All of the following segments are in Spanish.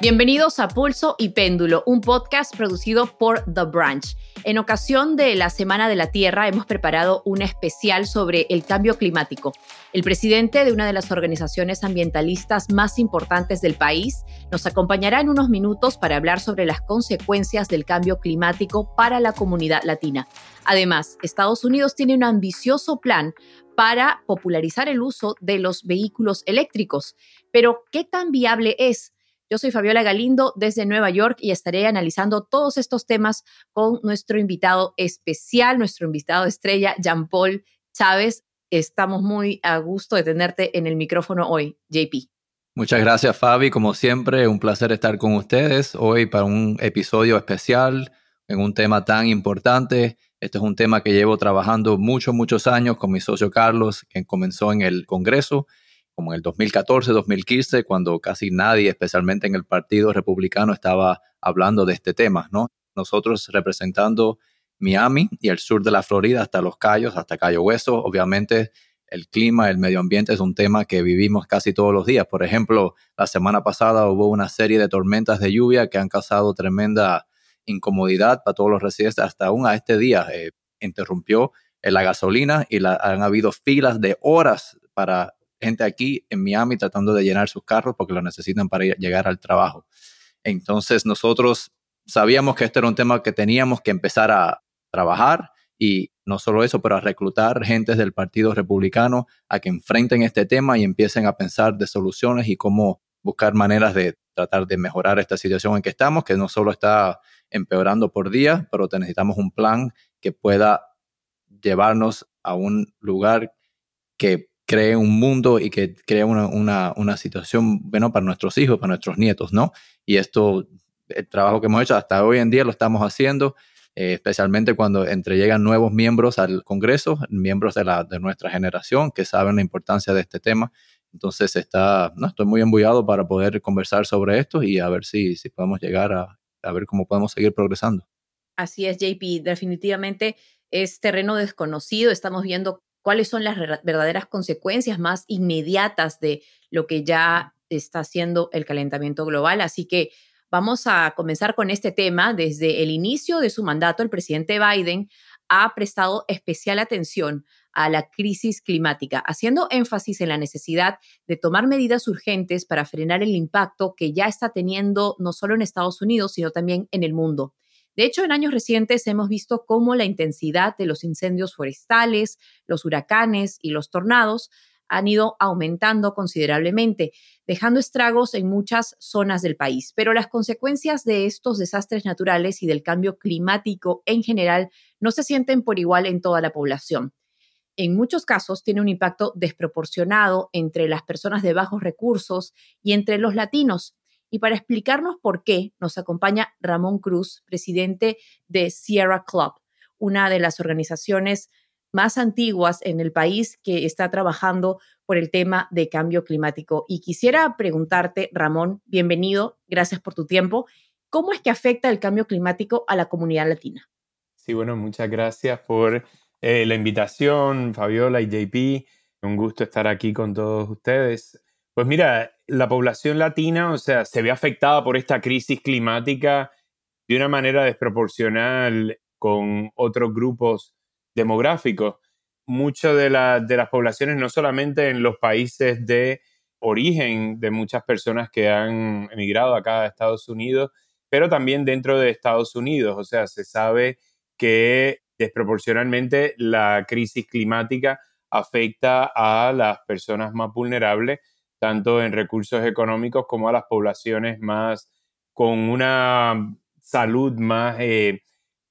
Bienvenidos a Pulso y Péndulo, un podcast producido por The Branch. En ocasión de la Semana de la Tierra hemos preparado un especial sobre el cambio climático. El presidente de una de las organizaciones ambientalistas más importantes del país nos acompañará en unos minutos para hablar sobre las consecuencias del cambio climático para la comunidad latina. Además, Estados Unidos tiene un ambicioso plan para popularizar el uso de los vehículos eléctricos. Pero, ¿qué tan viable es? Yo soy Fabiola Galindo desde Nueva York y estaré analizando todos estos temas con nuestro invitado especial, nuestro invitado estrella, Jean Paul Chávez. Estamos muy a gusto de tenerte en el micrófono hoy, JP. Muchas gracias, Fabi. Como siempre, un placer estar con ustedes hoy para un episodio especial en un tema tan importante. Este es un tema que llevo trabajando muchos, muchos años con mi socio Carlos, quien comenzó en el Congreso como en el 2014, 2015, cuando casi nadie, especialmente en el Partido Republicano, estaba hablando de este tema, ¿no? Nosotros representando Miami y el sur de la Florida hasta Los Cayos, hasta Cayo Hueso, obviamente el clima, el medio ambiente es un tema que vivimos casi todos los días. Por ejemplo, la semana pasada hubo una serie de tormentas de lluvia que han causado tremenda incomodidad para todos los residentes. Hasta aún a este día eh, interrumpió la gasolina y han habido filas de horas para gente aquí en Miami tratando de llenar sus carros porque lo necesitan para llegar al trabajo. Entonces nosotros sabíamos que este era un tema que teníamos que empezar a trabajar y no solo eso, pero a reclutar gentes del Partido Republicano a que enfrenten este tema y empiecen a pensar de soluciones y cómo buscar maneras de tratar de mejorar esta situación en que estamos, que no solo está empeorando por día, pero necesitamos un plan que pueda llevarnos a un lugar que cree un mundo y que crea una, una, situación bueno para nuestros hijos, para nuestros nietos, ¿no? Y esto, el trabajo que hemos hecho hasta hoy en día lo estamos haciendo, eh, especialmente cuando entre llegan nuevos miembros al Congreso, miembros de, la, de nuestra generación que saben la importancia de este tema. Entonces está, no, estoy muy embullado para poder conversar sobre esto y a ver si, si podemos llegar a, a ver cómo podemos seguir progresando. Así es, JP, definitivamente es terreno desconocido. Estamos viendo cuáles son las verdaderas consecuencias más inmediatas de lo que ya está haciendo el calentamiento global. Así que vamos a comenzar con este tema. Desde el inicio de su mandato, el presidente Biden ha prestado especial atención a la crisis climática, haciendo énfasis en la necesidad de tomar medidas urgentes para frenar el impacto que ya está teniendo no solo en Estados Unidos, sino también en el mundo. De hecho, en años recientes hemos visto cómo la intensidad de los incendios forestales, los huracanes y los tornados han ido aumentando considerablemente, dejando estragos en muchas zonas del país. Pero las consecuencias de estos desastres naturales y del cambio climático en general no se sienten por igual en toda la población. En muchos casos tiene un impacto desproporcionado entre las personas de bajos recursos y entre los latinos, y para explicarnos por qué, nos acompaña Ramón Cruz, presidente de Sierra Club, una de las organizaciones más antiguas en el país que está trabajando por el tema de cambio climático. Y quisiera preguntarte, Ramón, bienvenido, gracias por tu tiempo. ¿Cómo es que afecta el cambio climático a la comunidad latina? Sí, bueno, muchas gracias por eh, la invitación, Fabiola y JP. Un gusto estar aquí con todos ustedes. Pues mira, la población latina, o sea, se ve afectada por esta crisis climática de una manera desproporcional con otros grupos demográficos. Muchas de, de las poblaciones, no solamente en los países de origen de muchas personas que han emigrado acá a Estados Unidos, pero también dentro de Estados Unidos. O sea, se sabe que desproporcionalmente la crisis climática afecta a las personas más vulnerables tanto en recursos económicos como a las poblaciones más con una salud más eh,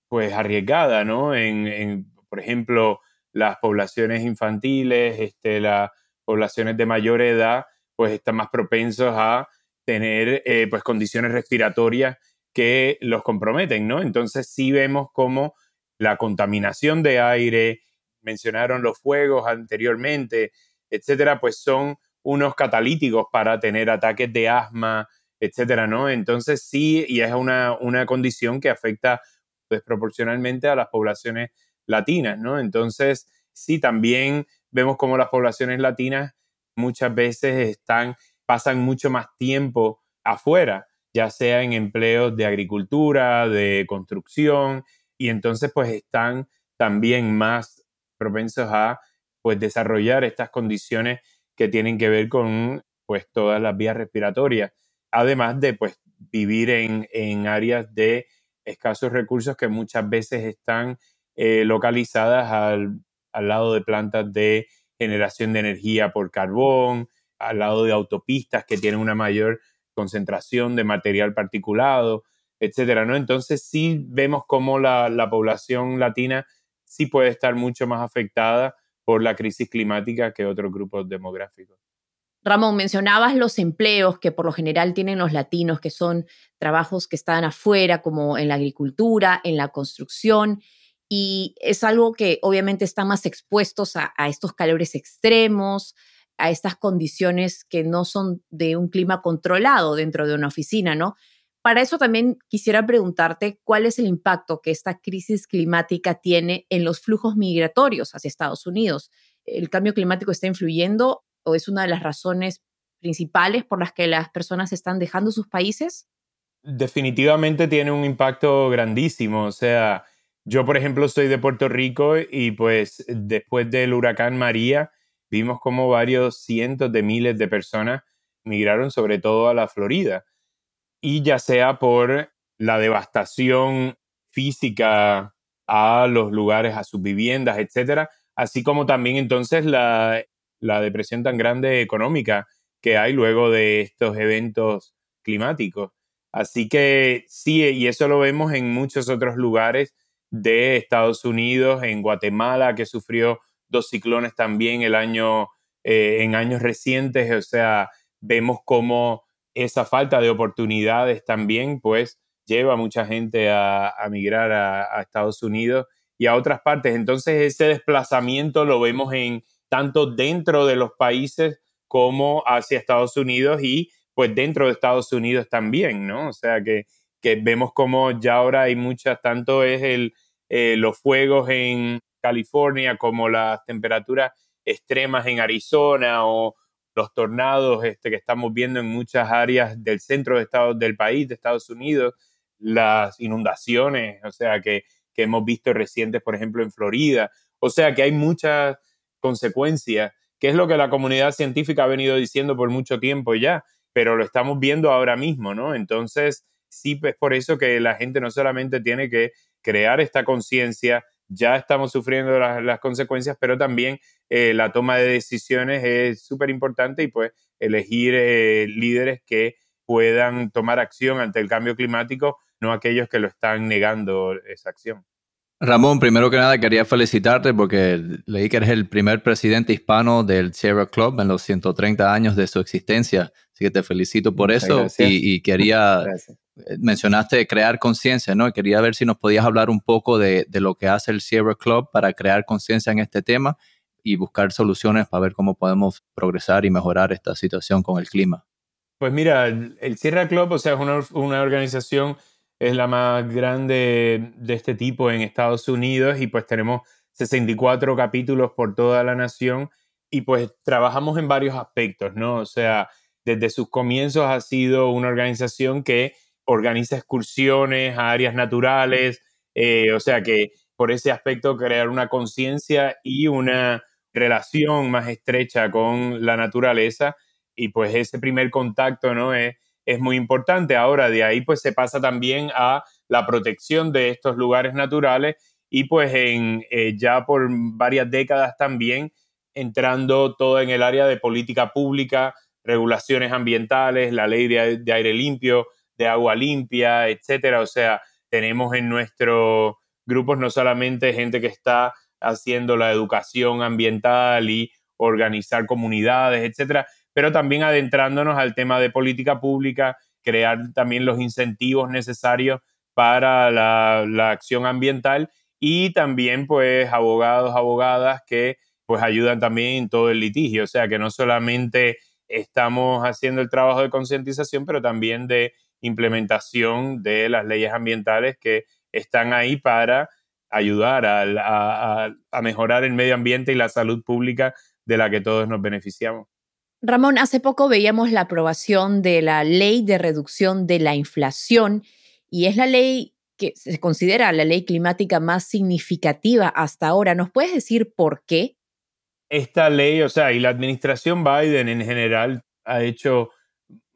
pues arriesgada, ¿no? En, por ejemplo, las poblaciones infantiles, este, las poblaciones de mayor edad, pues están más propensos a tener eh, pues condiciones respiratorias que los comprometen, ¿no? Entonces sí vemos como la contaminación de aire, mencionaron los fuegos anteriormente, etcétera, pues son unos catalíticos para tener ataques de asma, etcétera, ¿no? Entonces sí, y es una, una condición que afecta desproporcionalmente a las poblaciones latinas, ¿no? Entonces sí, también vemos como las poblaciones latinas muchas veces están, pasan mucho más tiempo afuera, ya sea en empleos de agricultura, de construcción, y entonces pues están también más propensos a pues desarrollar estas condiciones que tienen que ver con pues todas las vías respiratorias, además de pues vivir en, áreas de escasos recursos que muchas veces están eh, localizadas al, al lado de plantas de generación de energía por carbón, al lado de autopistas que tienen una mayor concentración de material particulado, etcétera, ¿no? Entonces sí vemos cómo la población latina sí puede estar mucho más afectada por la crisis climática que otros grupos demográficos. Ramón, mencionabas los empleos que por lo general tienen los latinos, que son trabajos que están afuera, como en la agricultura, en la construcción, y es algo que obviamente están más expuestos a, estos calores extremos, a estas condiciones que no son de un clima controlado dentro de una oficina, ¿no? Para eso también quisiera preguntarte cuál es el impacto que esta crisis climática tiene en los flujos migratorios hacia Estados Unidos. ¿El cambio climático está influyendo o es una de las razones principales por las que las personas están dejando sus países? Definitivamente tiene un impacto grandísimo. O sea, yo, por ejemplo, soy de Puerto Rico y pues después del huracán María vimos como varios cientos de miles de personas migraron sobre todo a la Florida. Y ya sea por la devastación física a los lugares, a sus viviendas, etcétera, así como también entonces la, la depresión tan grande económica que hay luego de estos eventos climáticos. Así que sí, y eso lo vemos en muchos otros lugares de Estados Unidos, en Guatemala, que sufrió dos ciclones también el año, eh, en años recientes, o sea, vemos cómo esa falta de oportunidades también, pues, lleva a mucha gente a, migrar a, Estados Unidos y a otras partes. Entonces, ese desplazamiento lo vemos en tanto dentro de los países como hacia Estados Unidos y pues dentro de Estados Unidos también, ¿no? O sea que que vemos como ya ahora hay muchas, tanto es el, eh, los fuegos en California como las temperaturas extremas en Arizona o los tornados este, que estamos viendo en muchas áreas del centro de Estados, del país, de Estados Unidos, las inundaciones, o sea, que, que hemos visto recientes, por ejemplo, en Florida. O sea, que hay muchas consecuencias, que es lo que la comunidad científica ha venido diciendo por mucho tiempo ya, pero lo estamos viendo ahora mismo, ¿no? Entonces, sí es por eso que la gente no solamente tiene que crear esta conciencia, ya estamos sufriendo las, consecuencias, pero también eh, la toma de decisiones es súper importante y pues elegir eh, líderes que puedan tomar acción ante el cambio climático, no aquellos que lo están negando esa acción. Ramón, primero que nada quería felicitarte porque leí que eres el primer presidente hispano del Sierra Club en los 130 años de su existencia, así que te felicito por eso y, quería mencionaste crear conciencia, ¿no? Quería ver si nos podías hablar un poco de, lo que hace el Sierra Club para crear conciencia en este tema y buscar soluciones para ver cómo podemos progresar y mejorar esta situación con el clima. Pues mira, el Sierra Club, o sea, es una, una organización, es la más grande de este tipo en Estados Unidos y pues tenemos 64 capítulos por toda la nación y pues trabajamos en varios aspectos, ¿no? O sea, desde sus comienzos ha sido una organización que organiza excursiones a áreas naturales, eh, o sea que por ese aspecto crear una conciencia y una relación más estrecha con la naturaleza y pues ese primer contacto no es, es muy importante. Ahora de ahí pues se pasa también a la protección de estos lugares naturales y pues en, eh, ya por varias décadas también entrando todo en el área de política pública, regulaciones ambientales, la ley de aire limpio, de agua limpia, etcétera. O sea, tenemos en nuestros grupos no solamente gente que está haciendo la educación ambiental y organizar comunidades, etcétera, pero también adentrándonos al tema de política pública, crear también los incentivos necesarios para la, acción ambiental y también pues abogados, abogadas que pues ayudan también en todo el litigio, o sea que no solamente estamos haciendo el trabajo de concientización, pero también de implementación de las leyes ambientales que están ahí para ayudar a, mejorar el medio ambiente y la salud pública de la que todos nos beneficiamos. Ramón, hace poco veíamos la aprobación de la ley de reducción de la inflación y es la ley que se considera la ley climática más significativa hasta ahora. ¿Nos puedes decir por qué? Esta ley, o sea, y la administración Biden en general ha hecho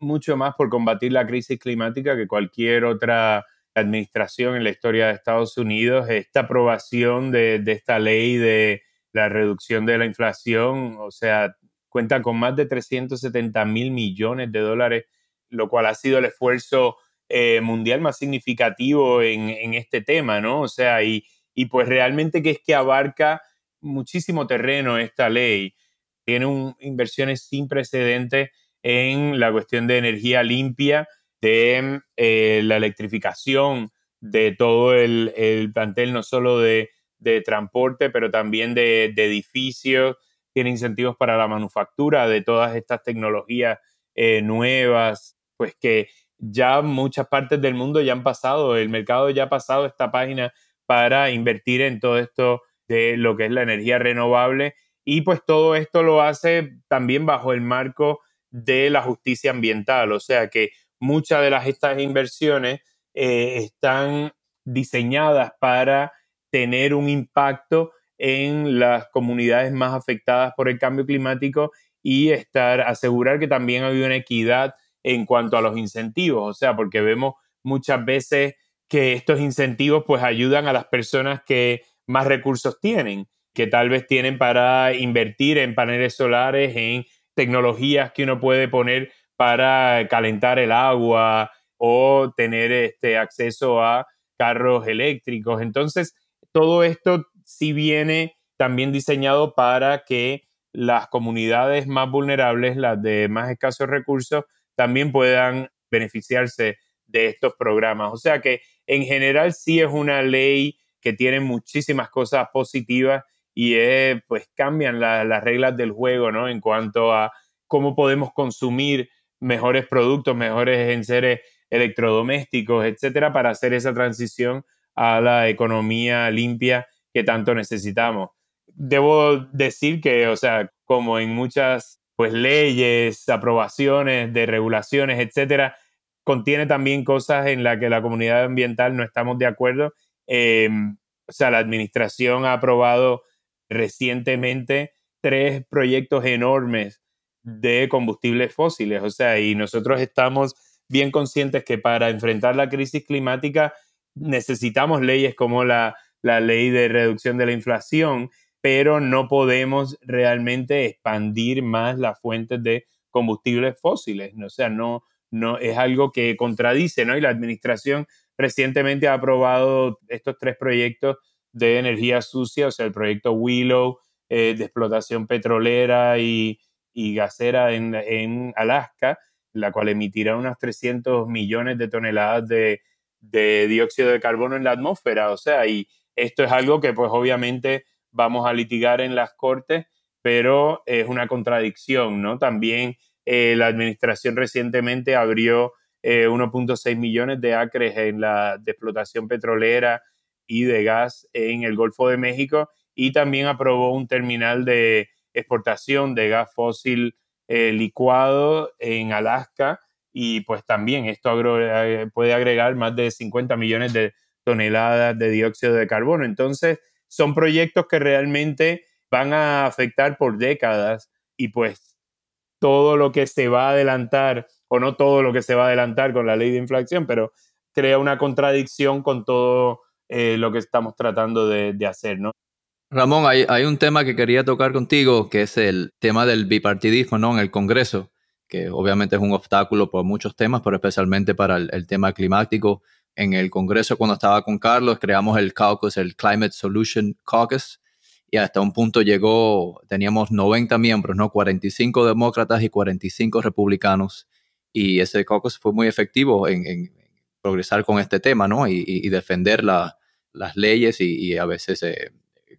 mucho más por combatir la crisis climática que cualquier otra administración en la historia de Estados Unidos. Esta aprobación de, esta ley de la reducción de la inflación, o sea, cuenta con más de 370 mil millones de dólares, lo cual ha sido el esfuerzo eh, mundial más significativo en, este tema, ¿no? O sea, y, y, pues realmente que es que abarca muchísimo terreno esta ley. Tiene inversiones sin precedentes en la cuestión de energía limpia, de eh, la electrificación de todo el, plantel, no solo de, transporte, pero también de, edificios. Tiene incentivos para la manufactura de todas estas tecnologías eh, nuevas, pues que ya muchas partes del mundo ya han pasado, el mercado ya ha pasado esta página para invertir en todo esto de lo que es la energía renovable y pues todo esto lo hace también bajo el marco de la justicia ambiental, o sea que muchas de las estas inversiones eh, están diseñadas para tener un impacto en las comunidades más afectadas por el cambio climático y estar asegurar que también hay una equidad en cuanto a los incentivos, o sea, porque vemos muchas veces que estos incentivos pues ayudan a las personas que más recursos tienen, que tal vez tienen para invertir en paneles solares, en tecnologías que uno puede poner para calentar el agua o tener este acceso a carros eléctricos. Entonces, todo esto sí viene también diseñado para que las comunidades más vulnerables, las de más escasos recursos, también puedan beneficiarse de estos programas. O sea que en general sí es una ley que tiene muchísimas cosas positivas y pues cambian las reglas del juego, ¿no? En cuanto a cómo podemos consumir mejores productos, mejores enseres electrodomésticos, etcétera, para hacer esa transición a la economía limpia que tanto necesitamos. Debo decir que, o sea, como en muchas pues leyes, aprobaciones de regulaciones, etcétera, contiene también cosas en las que la comunidad ambiental no estamos de acuerdo. Em, o sea, la administración ha aprobado recientemente tres proyectos enormes de combustibles fósiles. O sea, y nosotros estamos bien conscientes que para enfrentar la crisis climática necesitamos leyes como la, la ley de reducción de la inflación, pero no podemos realmente expandir más las fuentes de combustibles fósiles. O sea, no, no es algo que contradice, ¿no? Y la administración recientemente ha aprobado estos tres proyectos de energía sucia, o sea, el proyecto Willow eh, de explotación petrolera y, y gasera en, en, Alaska, la cual emitirá unas 300 millones de toneladas de, de dióxido de carbono en la atmósfera. O sea, y esto es algo que pues obviamente vamos a litigar en las cortes, pero es una contradicción, ¿no? También eh, la administración recientemente abrió 1.6 eh, millones de acres en la de explotación petrolera y de gas en el Golfo de México y también aprobó un terminal de exportación de gas fósil eh, licuado en Alaska y pues también esto puede agregar más de 50 millones de toneladas de dióxido de carbono. Entonces, son proyectos que realmente van a afectar por décadas y pues todo lo que se va a adelantar, o no todo lo que se va a adelantar con la ley de inflación, pero crea una contradicción con todo eh, lo que estamos tratando de, hacer, ¿no? Ramón, hay, hay, un tema que quería tocar contigo, que es el tema del bipartidismo ¿no? en el Congreso, que obviamente es un obstáculo por muchos temas, pero especialmente para el tema climático en el Congreso cuando estaba con Carlos, creamos el caucus, el Climate Solution Caucus, y hasta un punto llegó, teníamos 90 miembros, ¿no? 45 demócratas y 45 republicanos, y ese caucus fue muy efectivo en, progresar con este tema, ¿no? Y, defender las leyes y, a veces, eh,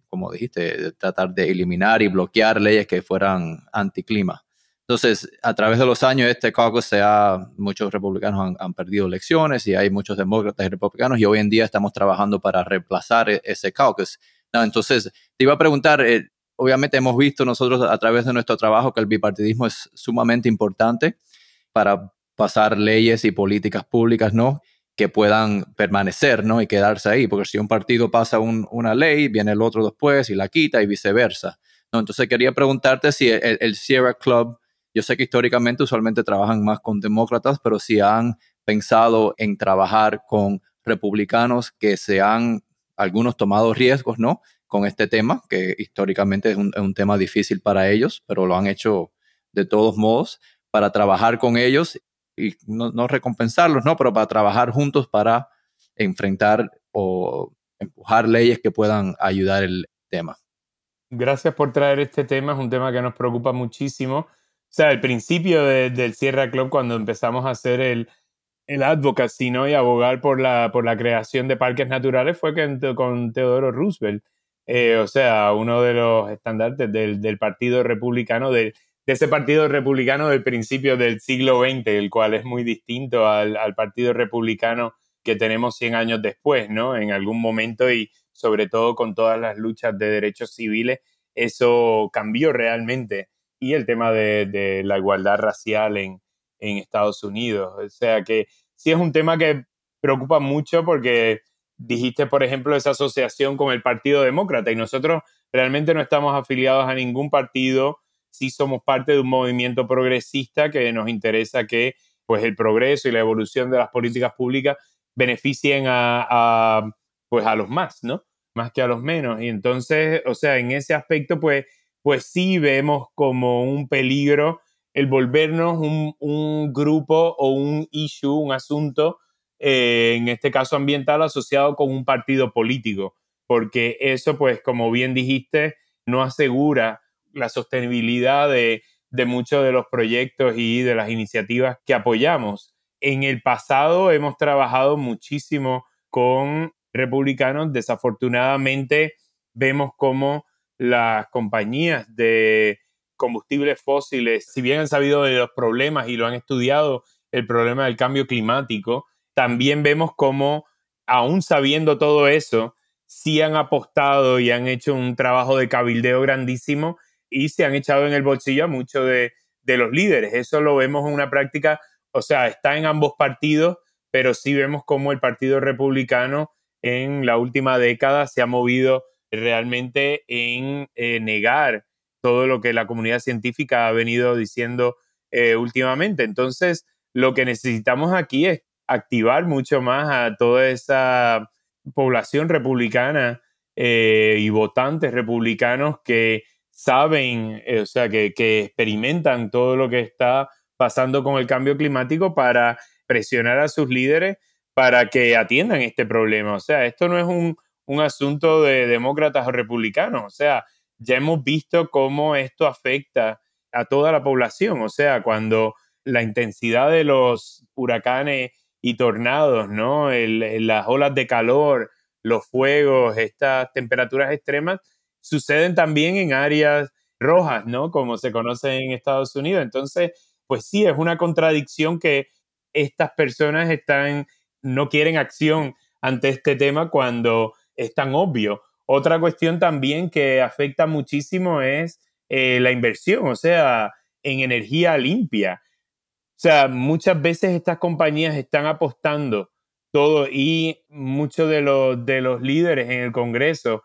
como dijiste, tratar de eliminar y bloquear leyes que fueran anticlima. Entonces, a través de los años, este caucus se ha, muchos republicanos han, perdido elecciones y hay muchos demócratas y republicanos y hoy en día estamos trabajando para reemplazar e, ese caucus. entonces, te iba a preguntar, eh, obviamente hemos visto nosotros a través de nuestro trabajo que el bipartidismo es sumamente importante para pasar leyes y políticas públicas, ¿no? Que puedan permanecer, ¿no? Y quedarse ahí, porque si un partido pasa una ley, viene el otro después y la quita y viceversa, ¿no? Entonces quería preguntarte si el, Sierra Club, yo sé que históricamente usualmente trabajan más con demócratas, pero si han pensado en trabajar con republicanos que se han, algunos tomado riesgos, ¿no? Con este tema, que históricamente es un, es un tema difícil para ellos, pero lo han hecho de todos modos, para trabajar con ellos y no, recompensarlos, ¿no? Pero para trabajar juntos para enfrentar o empujar leyes que puedan ayudar el tema. Gracias por traer este tema, es un tema que nos preocupa muchísimo. O sea, el principio del Sierra Club, cuando empezamos a hacer el, el advocacy ¿no? y abogar por la, por la creación de parques naturales, fue con Teodoro Roosevelt. Eh, o sea, uno de los estandartes del, del Partido Republicano, del, de ese partido republicano del principio del siglo XX, el cual es muy distinto al, partido republicano que tenemos 100 años después, ¿no? En algún momento y sobre todo con todas las luchas de derechos civiles, eso cambió realmente. Y el tema de, la igualdad racial en, en Estados Unidos. O sea que sí es un tema que preocupa mucho porque dijiste, por ejemplo, esa asociación con el Partido Demócrata y nosotros realmente no estamos afiliados a ningún partido sí somos parte de un movimiento progresista que nos interesa que pues, el progreso y la evolución de las políticas públicas beneficien a, pues, a los más, ¿no? Más que a los menos. Y entonces, o sea, en ese aspecto, pues, pues sí vemos como un peligro el volvernos un, grupo o un issue, un asunto, eh, en este caso ambiental, asociado con un partido político, porque eso, pues, como bien dijiste, no asegura la sostenibilidad de, muchos de los proyectos y de las iniciativas que apoyamos. En el pasado hemos trabajado muchísimo con republicanos. Desafortunadamente vemos cómo las compañías de combustibles fósiles, si bien han sabido de los problemas y lo han estudiado, el problema del cambio climático, también vemos cómo, aún sabiendo todo eso, sí han apostado y han hecho un trabajo de cabildeo grandísimo y se han echado en el bolsillo a muchos de, los líderes. Eso lo vemos en una práctica, o sea, está en ambos partidos, pero sí vemos cómo el Partido Republicano en la última década se ha movido realmente en eh, negar todo lo que la comunidad científica ha venido diciendo eh, últimamente. Entonces, lo que necesitamos aquí es activar mucho más a toda esa población republicana eh, y votantes republicanos que saben, eh, o sea, que, experimentan todo lo que está pasando con el cambio climático para presionar a sus líderes para que atiendan este problema. O sea, esto no es un, asunto de demócratas o republicanos. O sea, ya hemos visto cómo esto afecta a toda la población. O sea, cuando la intensidad de los huracanes y tornados, ¿no? las olas de calor, los fuegos, estas temperaturas extremas, suceden también en áreas rojas, ¿no? Como se conoce en Estados Unidos. Entonces, pues sí, es una contradicción que estas personas están, no quieren acción ante este tema cuando es tan obvio. Otra cuestión también que afecta muchísimo es eh, la inversión, o sea, en energía limpia. O sea, muchas veces estas compañías están apostando todo y muchos de los, de los líderes en el Congreso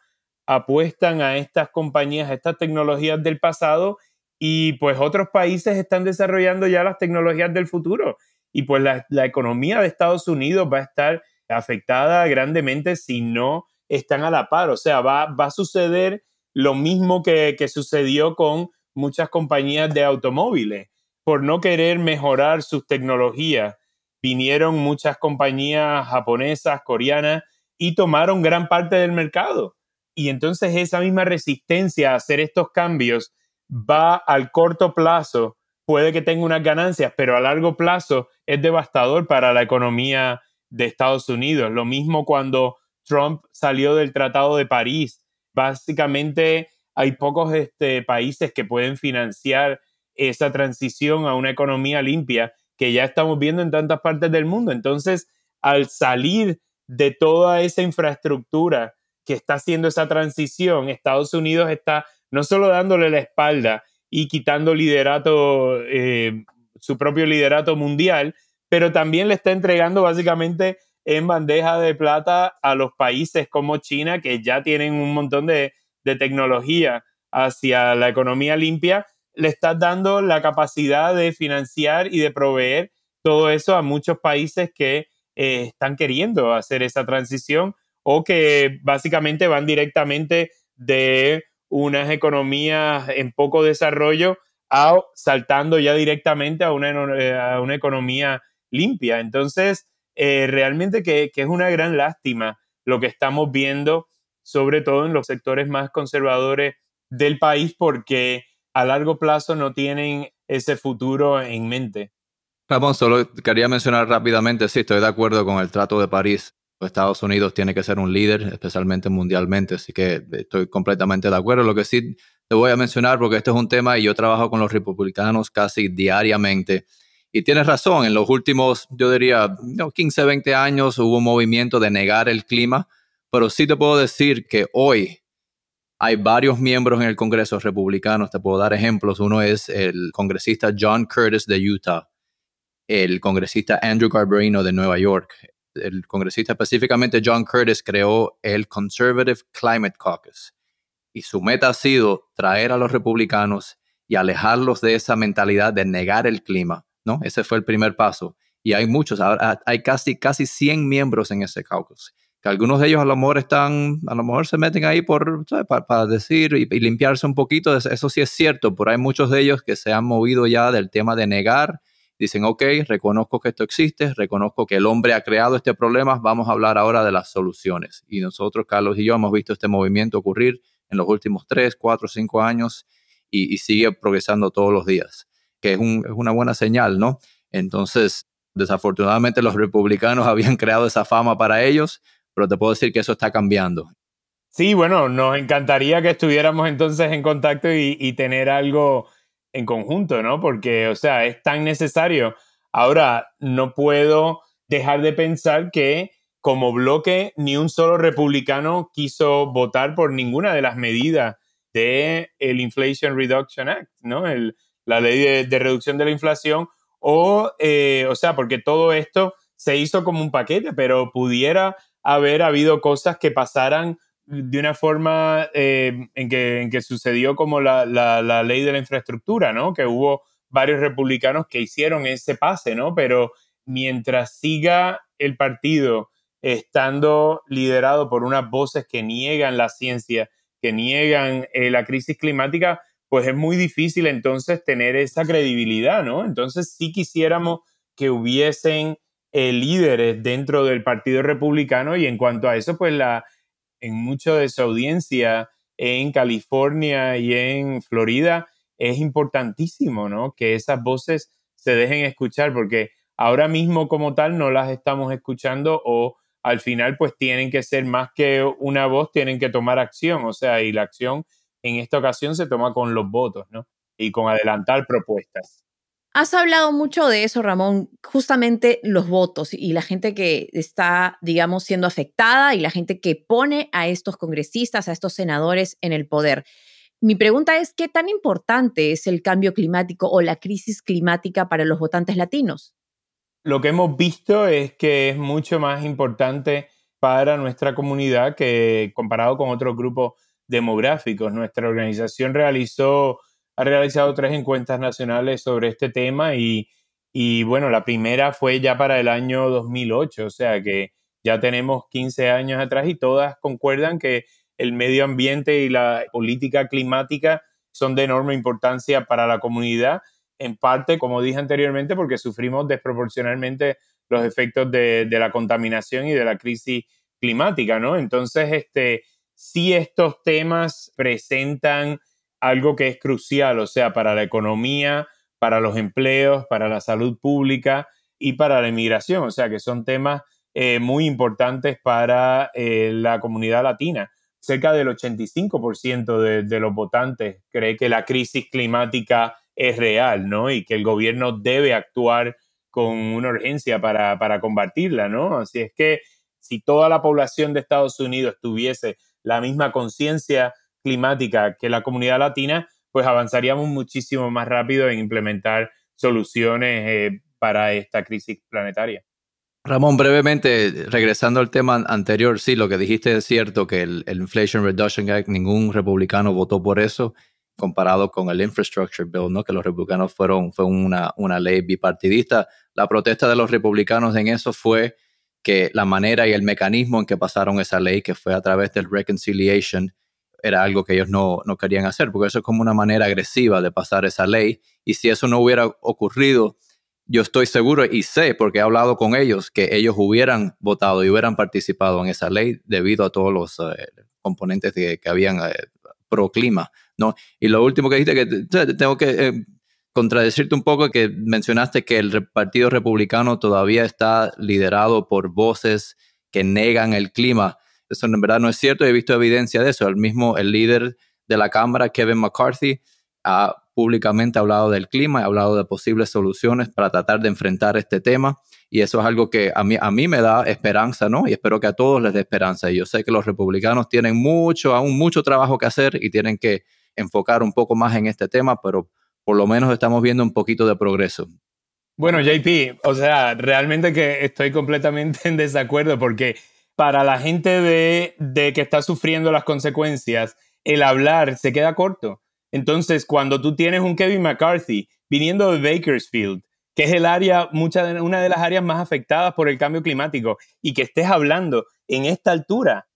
apuestan a estas compañías, a estas tecnologías del pasado y pues otros países están desarrollando ya las tecnologías del futuro y pues la, economía de Estados Unidos va a estar afectada grandemente si no están a la par. O sea, va, va a suceder lo mismo que, que sucedió con muchas compañías de automóviles. Por no querer mejorar sus tecnologías, vinieron muchas compañías japonesas, coreanas y tomaron gran parte del mercado y entonces esa misma resistencia a hacer estos cambios va al corto plazo, puede que tenga unas ganancias, pero a largo plazo es devastador para la economía de Estados Unidos. Lo mismo cuando Trump salió del Tratado de París. Básicamente hay pocos este, países que pueden financiar esa transición a una economía limpia que ya estamos viendo en tantas partes del mundo. Entonces, al salir de toda esa infraestructura que está haciendo esa transición, Estados Unidos está no solo dándole la espalda y quitando liderato, eh, su propio liderato mundial, pero también le está entregando básicamente en bandeja de plata a los países como China, que ya tienen un montón de, tecnología hacia la economía limpia, le está dando la capacidad de financiar y de proveer todo eso a muchos países que eh, están queriendo hacer esa transición o que básicamente van directamente de unas economías en poco desarrollo a saltando ya directamente a una, una economía limpia. Entonces, eh, realmente que, es una gran lástima lo que estamos viendo, sobre todo en los sectores más conservadores del país, porque a largo plazo no tienen ese futuro en mente. Ramón, solo quería mencionar rápidamente, sí, estoy de acuerdo con el Trato de París. Estados Unidos tiene que ser un líder, especialmente mundialmente, así que estoy completamente de acuerdo. Lo que sí te voy a mencionar, porque este es un tema y yo trabajo con los republicanos casi diariamente, y tienes razón, en los últimos, yo diría, 15, 20 años hubo un movimiento de negar el clima, pero sí te puedo decir que hoy hay varios miembros en el Congreso republicano, te puedo dar ejemplos. Uno es el congresista John Curtis de Utah, el congresista Andrew Garbarino de Nueva York. El congresista específicamente John Curtis creó el Conservative Climate Caucus y su meta ha sido traer a los republicanos y alejarlos de esa mentalidad de negar el clima ¿no? Ese fue el primer paso. Y hay muchos, hay casi, casi 100 miembros en ese caucus. Que algunos de ellos a lo mejor están, a lo mejor se meten ahí por, para, decir y, limpiarse un poquito, eso sí es cierto, pero hay muchos de ellos que se han movido ya del tema de negar, dicen, ok, reconozco que esto existe, reconozco que el hombre ha creado este problema, vamos a hablar ahora de las soluciones. Y nosotros, Carlos y yo, hemos visto este movimiento ocurrir en los últimos 3, 4, 5 años y, sigue progresando todos los días que es, una buena señal, ¿no? Entonces, desafortunadamente los republicanos habían creado esa fama para ellos, pero te puedo decir que eso está cambiando. Sí, bueno, nos encantaría que estuviéramos entonces en contacto y, tener algo en conjunto, ¿no? Porque, o sea, es tan necesario. Ahora, no puedo dejar de pensar que como bloque ni un solo republicano quiso votar por ninguna de las medidas del el Inflation Reduction Act, ¿no? La ley de, reducción de la inflación, o, eh, o sea, porque todo esto se hizo como un paquete, pero pudiera haber habido cosas que pasaran de una forma eh, en, que, en, que, sucedió como la, la, ley de la infraestructura, ¿no? Que hubo varios republicanos que hicieron ese pase, ¿no? Pero mientras siga el partido estando liderado por unas voces que niegan la ciencia, que niegan eh, la crisis climática, pues es muy difícil entonces tener esa credibilidad, ¿no? Entonces sí quisiéramos que hubiesen eh, líderes dentro del Partido Republicano y en cuanto a eso, pues la, en mucho de su audiencia en California y en Florida es importantísimo, ¿no? Que esas voces se dejen escuchar porque ahora mismo como tal no las estamos escuchando o al final pues tienen que ser más que una voz, tienen que tomar acción, o sea, y la acción en esta ocasión se toma con los votos, ¿no? Y con adelantar propuestas. Has hablado mucho de eso, Ramón, justamente los votos y la gente que está, digamos, siendo afectada y la gente que pone a estos congresistas, a estos senadores en el poder. Mi pregunta es, ¿qué tan importante es el cambio climático o la crisis climática para los votantes latinos? Lo que hemos visto es que es mucho más importante para nuestra comunidad que comparado con otros grupos demográficos. Nuestra organización realizó, ha realizado tres encuestas nacionales sobre este tema y, y bueno, la primera fue ya para el año 2008, o sea que ya tenemos 15 años atrás y todas concuerdan que el medio ambiente y la política climática son de enorme importancia para la comunidad, en parte, como dije anteriormente, porque sufrimos desproporcionalmente los efectos de, de la contaminación y de la crisis climática, ¿no? Entonces, este, si estos temas presentan algo que es crucial, o sea, para la economía, para los empleos, para la salud pública y para la inmigración, o sea, que son temas eh, muy importantes para eh, la comunidad latina. Cerca del 85% de, de los votantes cree que la crisis climática es real, ¿no? Y que el gobierno debe actuar con una urgencia para, para combatirla, ¿no? Así es que si toda la población de Estados Unidos tuviese la misma conciencia climática que la comunidad latina, pues avanzaríamos muchísimo más rápido en implementar soluciones eh, para esta crisis planetaria. Ramón, brevemente, regresando al tema anterior, sí, lo que dijiste es cierto, que el, Inflation Reduction Act, ningún republicano votó por eso, comparado con el Infrastructure Bill, ¿no? que los republicanos fueron, fue una, una ley bipartidista. La protesta de los republicanos en eso fue que la manera y el mecanismo en que pasaron esa ley, que fue a través del reconciliation, era algo que ellos no, no querían hacer, porque eso es como una manera agresiva de pasar esa ley. Y si eso no hubiera ocurrido, yo estoy seguro y sé, porque he hablado con ellos, que ellos hubieran votado y hubieran participado en esa ley debido a todos los eh, componentes que, habían eh, pro clima. ¿no? Y lo último que dijiste, que tengo que eh, contradecirte un poco, que mencionaste que el Partido Republicano todavía está liderado por voces que negan el clima. Eso en verdad no es cierto, he visto evidencia de eso. El mismo, el líder de la Cámara, Kevin McCarthy, ha públicamente hablado del clima, ha hablado de posibles soluciones para tratar de enfrentar este tema y eso es algo que a mí, a mí me da esperanza, ¿no? Y espero que a todos les dé esperanza. Y yo sé que los republicanos tienen mucho, aún mucho trabajo que hacer y tienen que enfocar un poco más en este tema, pero por lo menos estamos viendo un poquito de progreso. Bueno, JP, o sea, realmente que estoy completamente en desacuerdo porque para la gente de, de que está sufriendo las consecuencias, el hablar se queda corto. Entonces, cuando tú tienes un Kevin McCarthy viniendo de Bakersfield, que es el área, mucha, una de las áreas más afectadas por el cambio climático, y que estés hablando en esta altura.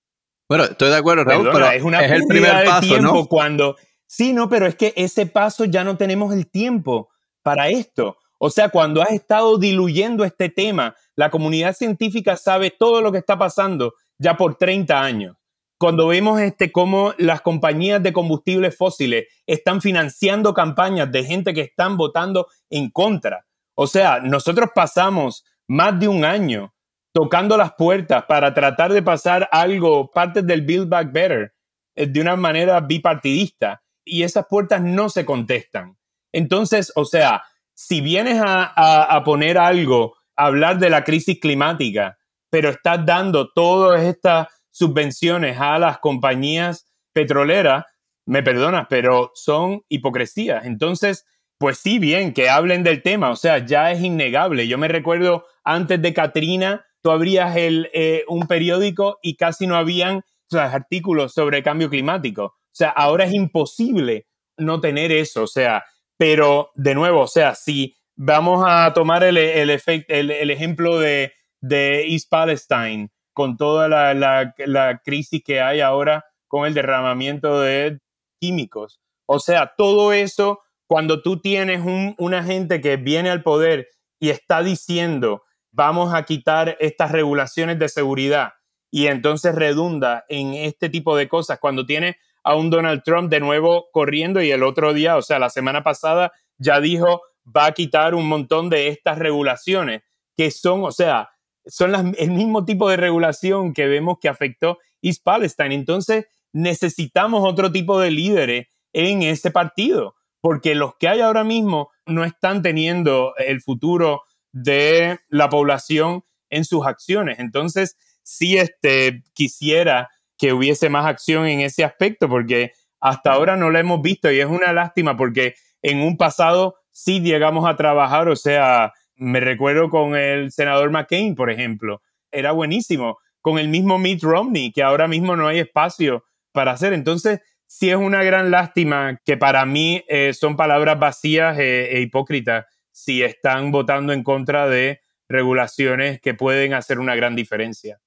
Bueno, estoy de acuerdo, Raúl, pero es, una es el primer paso, ¿no? Cuando, sí, no, pero es que ese paso ya no tenemos el tiempo para esto. O sea, cuando has estado diluyendo este tema, la comunidad científica sabe todo lo que está pasando ya por 30 años cuando vemos este, cómo las compañías de combustibles fósiles están financiando campañas de gente que están votando en contra. O sea, nosotros pasamos más de un año tocando las puertas para tratar de pasar algo, parte del Build Back Better, eh, de una manera bipartidista, y esas puertas no se contestan. Entonces, o sea, si vienes a, a poner algo, hablar de la crisis climática, pero estás dando todas estas subvenciones a las compañías petroleras, me perdonas, pero son hipocresías. Entonces, pues sí, bien, que hablen del tema, o sea, ya es innegable. Yo me recuerdo antes de Katrina, tú abrías el, eh, un periódico y casi no habían artículos sobre cambio climático. O sea, ahora es imposible no tener eso, o sea, pero de nuevo, o sea, si vamos a tomar el, el, el ejemplo de, de East Palestine, con toda la, crisis que hay ahora con el derramamiento de químicos. O sea, todo eso, cuando tú tienes un, una gente que viene al poder y está diciendo, vamos a quitar estas regulaciones de seguridad y entonces redunda en este tipo de cosas, cuando tiene a un Donald Trump de nuevo corriendo y el otro día, o sea, la semana pasada ya dijo, va a quitar un montón de estas regulaciones que son, o sea, son el mismo tipo de regulación que vemos que afectó East Palestine. Entonces, necesitamos otro tipo de líderes en ese partido, porque los que hay ahora mismo no están teniendo el futuro de la población en sus acciones. Entonces, sí este, quisiera que hubiese más acción en ese aspecto, porque hasta ahora no lo hemos visto y es una lástima porque en un pasado sí llegamos a trabajar, o sea, me recuerdo con el senador McCain, por ejemplo, era buenísimo. Con el mismo Mitt Romney, que ahora mismo no hay espacio para hacer. Entonces, sí es una gran lástima que para mí eh, son palabras vacías e, e hipócritas si están votando en contra de regulaciones que pueden hacer una gran diferencia.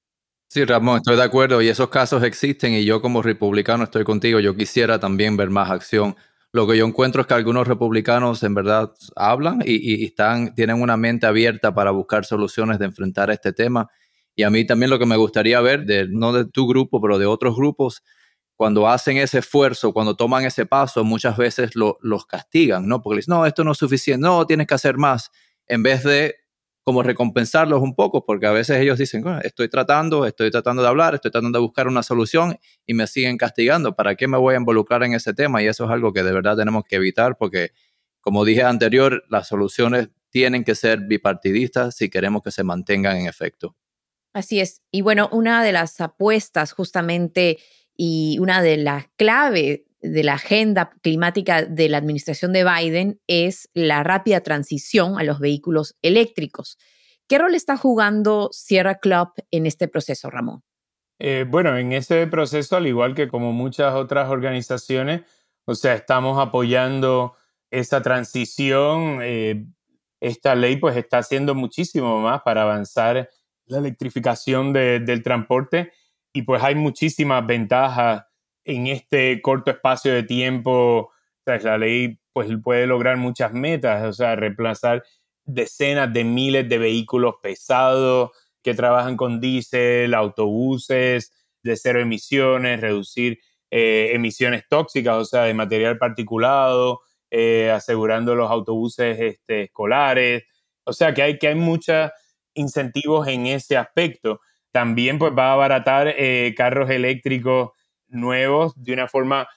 Sí, Ramón, estoy de acuerdo y esos casos existen y yo como republicano estoy contigo. Yo quisiera también ver más acción lo que yo encuentro es que algunos republicanos en verdad hablan y, están, tienen una mente abierta para buscar soluciones de enfrentar este tema. Y a mí también lo que me gustaría ver, de, no de tu grupo, pero de otros grupos, cuando hacen ese esfuerzo, cuando toman ese paso, muchas veces los castigan, ¿no? Porque dicen, no, esto no es suficiente, no, tienes que hacer más, en vez de como recompensarlos un poco, porque a veces ellos dicen, estoy tratando, estoy tratando de hablar, estoy tratando de buscar una solución y me siguen castigando. ¿Para qué me voy a involucrar en ese tema? Y eso es algo que de verdad tenemos que evitar porque, como dije anterior, las soluciones tienen que ser bipartidistas si queremos que se mantengan en efecto. Así es. Y bueno, una de las apuestas justamente y una de las claves de la agenda climática de la administración de Biden es la rápida transición a los vehículos eléctricos. ¿Qué rol está jugando Sierra Club en este proceso, Ramón? Eh, bueno, en ese proceso, al igual que como muchas otras organizaciones, o sea, estamos apoyando esa transición. Eh, esta ley pues está haciendo muchísimo más para avanzar la electrificación del transporte y pues hay muchísimas ventajas en este corto espacio de tiempo. la ley pues puede lograr muchas metas, o sea, reemplazar decenas de miles de vehículos pesados que trabajan con diésel, autobuses de cero emisiones, reducir eh, emisiones tóxicas, o sea, de material particulado, eh, asegurando los autobuses este, escolares. O sea, que hay, que hay muchos incentivos en ese aspecto. También pues va a abaratar eh, carros eléctricos nuevos de una forma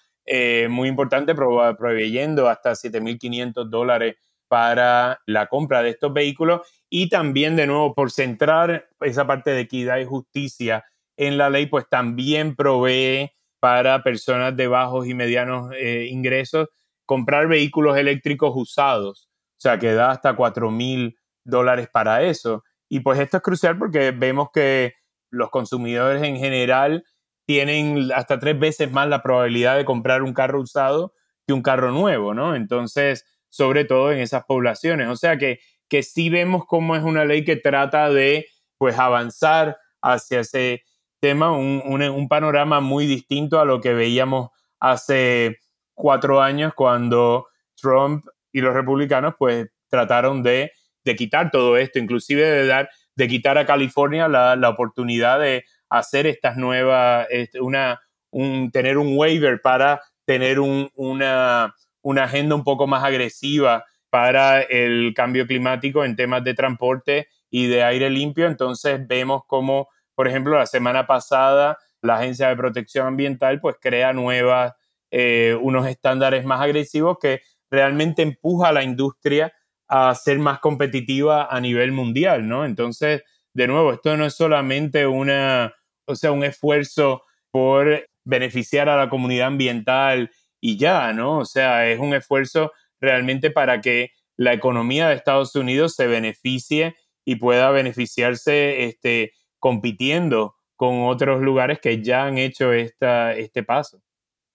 muy importante, proveyendo hasta 7.500 dólares para la compra de estos vehículos y también de nuevo por centrar esa parte de equidad y justicia en la ley, pues también provee para personas de bajos y medianos eh, ingresos comprar vehículos eléctricos usados, o sea, que da hasta 4 mil dólares para eso. Y pues esto es crucial porque vemos que los consumidores en general tienen hasta tres veces más la probabilidad de comprar un carro usado que un carro nuevo, ¿no? Entonces, sobre todo en esas poblaciones. O sea que, que sí vemos cómo es una ley que trata de pues avanzar hacia ese tema, un, un, panorama muy distinto a lo que veíamos hace cuatro años cuando Trump y los republicanos pues trataron de, de quitar todo esto, inclusive de dar, de quitar a California la, la oportunidad de hacer estas nuevas, este, una, un, tener un waiver para tener un, una, una agenda un poco más agresiva para el cambio climático en temas de transporte y de aire limpio. Entonces vemos como, por ejemplo, la semana pasada la Agencia de Protección Ambiental pues crea nuevas, eh, unos estándares más agresivos que realmente empuja a la industria a ser más competitiva a nivel mundial, ¿no? Entonces, de nuevo, esto no es solamente una, o sea, un esfuerzo por beneficiar a la comunidad ambiental y ya, ¿no? O sea, es un esfuerzo realmente para que la economía de Estados Unidos se beneficie y pueda beneficiarse este, compitiendo con otros lugares que ya han hecho esta, este paso.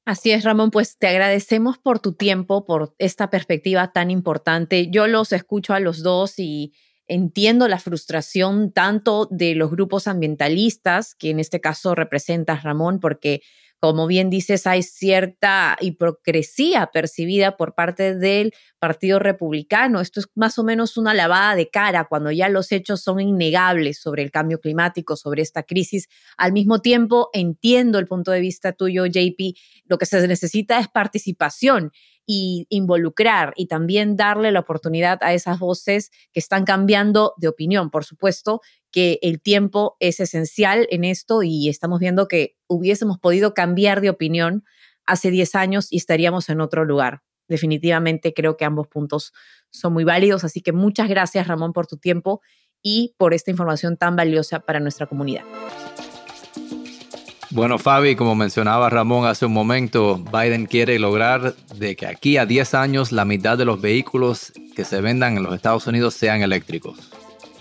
Así es, Ramón, pues te agradecemos por tu tiempo, por esta perspectiva tan importante. Yo los escucho a los dos y entiendo la frustración tanto de los grupos ambientalistas, que en este caso representas, Ramón, porque como bien dices, hay cierta hipocresía percibida por parte del Partido Republicano. Esto es más o menos una lavada de cara cuando ya los hechos son innegables sobre el cambio climático, sobre esta crisis. Al mismo tiempo, entiendo el punto de vista tuyo, JP, lo que se necesita es participación y involucrar y también darle la oportunidad a esas voces que están cambiando de opinión. Por supuesto que el tiempo es esencial en esto y estamos viendo que hubiésemos podido cambiar de opinión hace 10 años y estaríamos en otro lugar. Definitivamente creo que ambos puntos son muy válidos, así que muchas gracias Ramón por tu tiempo y por esta información tan valiosa para nuestra comunidad. Bueno, Fabi, como mencionaba Ramón hace un momento, Biden quiere lograr de que aquí a 10 años la mitad de los vehículos que se vendan en los Estados Unidos sean eléctricos.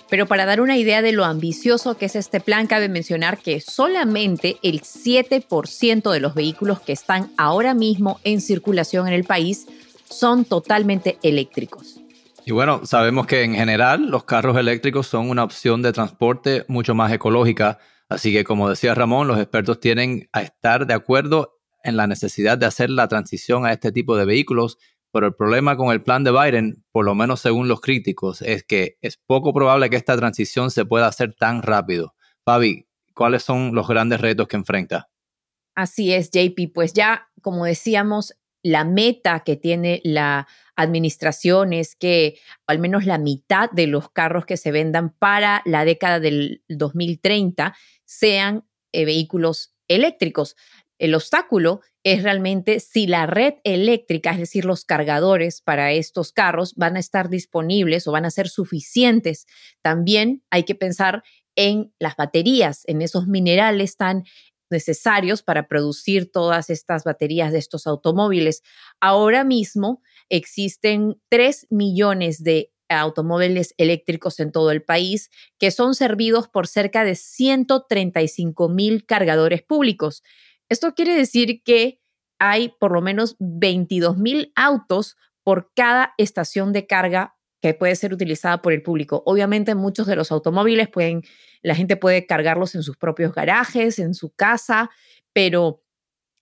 Pero para dar una idea de lo ambicioso que es este plan, cabe mencionar que solamente el 7% de los vehículos que están ahora mismo en circulación en el país son totalmente eléctricos. Y bueno, sabemos que en general los carros eléctricos son una opción de transporte mucho más ecológica Así que, como decía Ramón, los expertos tienen a estar de acuerdo en la necesidad de hacer la transición a este tipo de vehículos, pero el problema con el plan de Biden, por lo menos según los críticos, es que es poco probable que esta transición se pueda hacer tan rápido. Fabi, ¿cuáles son los grandes retos que enfrenta? Así es, JP. Pues ya, como decíamos, la meta que tiene la administración es que al menos la mitad de los carros que se vendan para la década del 2030 sean eh, vehículos eléctricos. El obstáculo es realmente si la red eléctrica, es decir, los cargadores para estos carros van a estar disponibles o van a ser suficientes. También hay que pensar en las baterías, en esos minerales tan necesarios para producir todas estas baterías de estos automóviles. Ahora mismo existen 3 millones de automóviles eléctricos en todo el país, que son servidos por cerca de 135 mil cargadores públicos. Esto quiere decir que hay por lo menos 22 mil autos por cada estación de carga que puede ser utilizada por el público. Obviamente muchos de los automóviles pueden, la gente puede cargarlos en sus propios garajes, en su casa, pero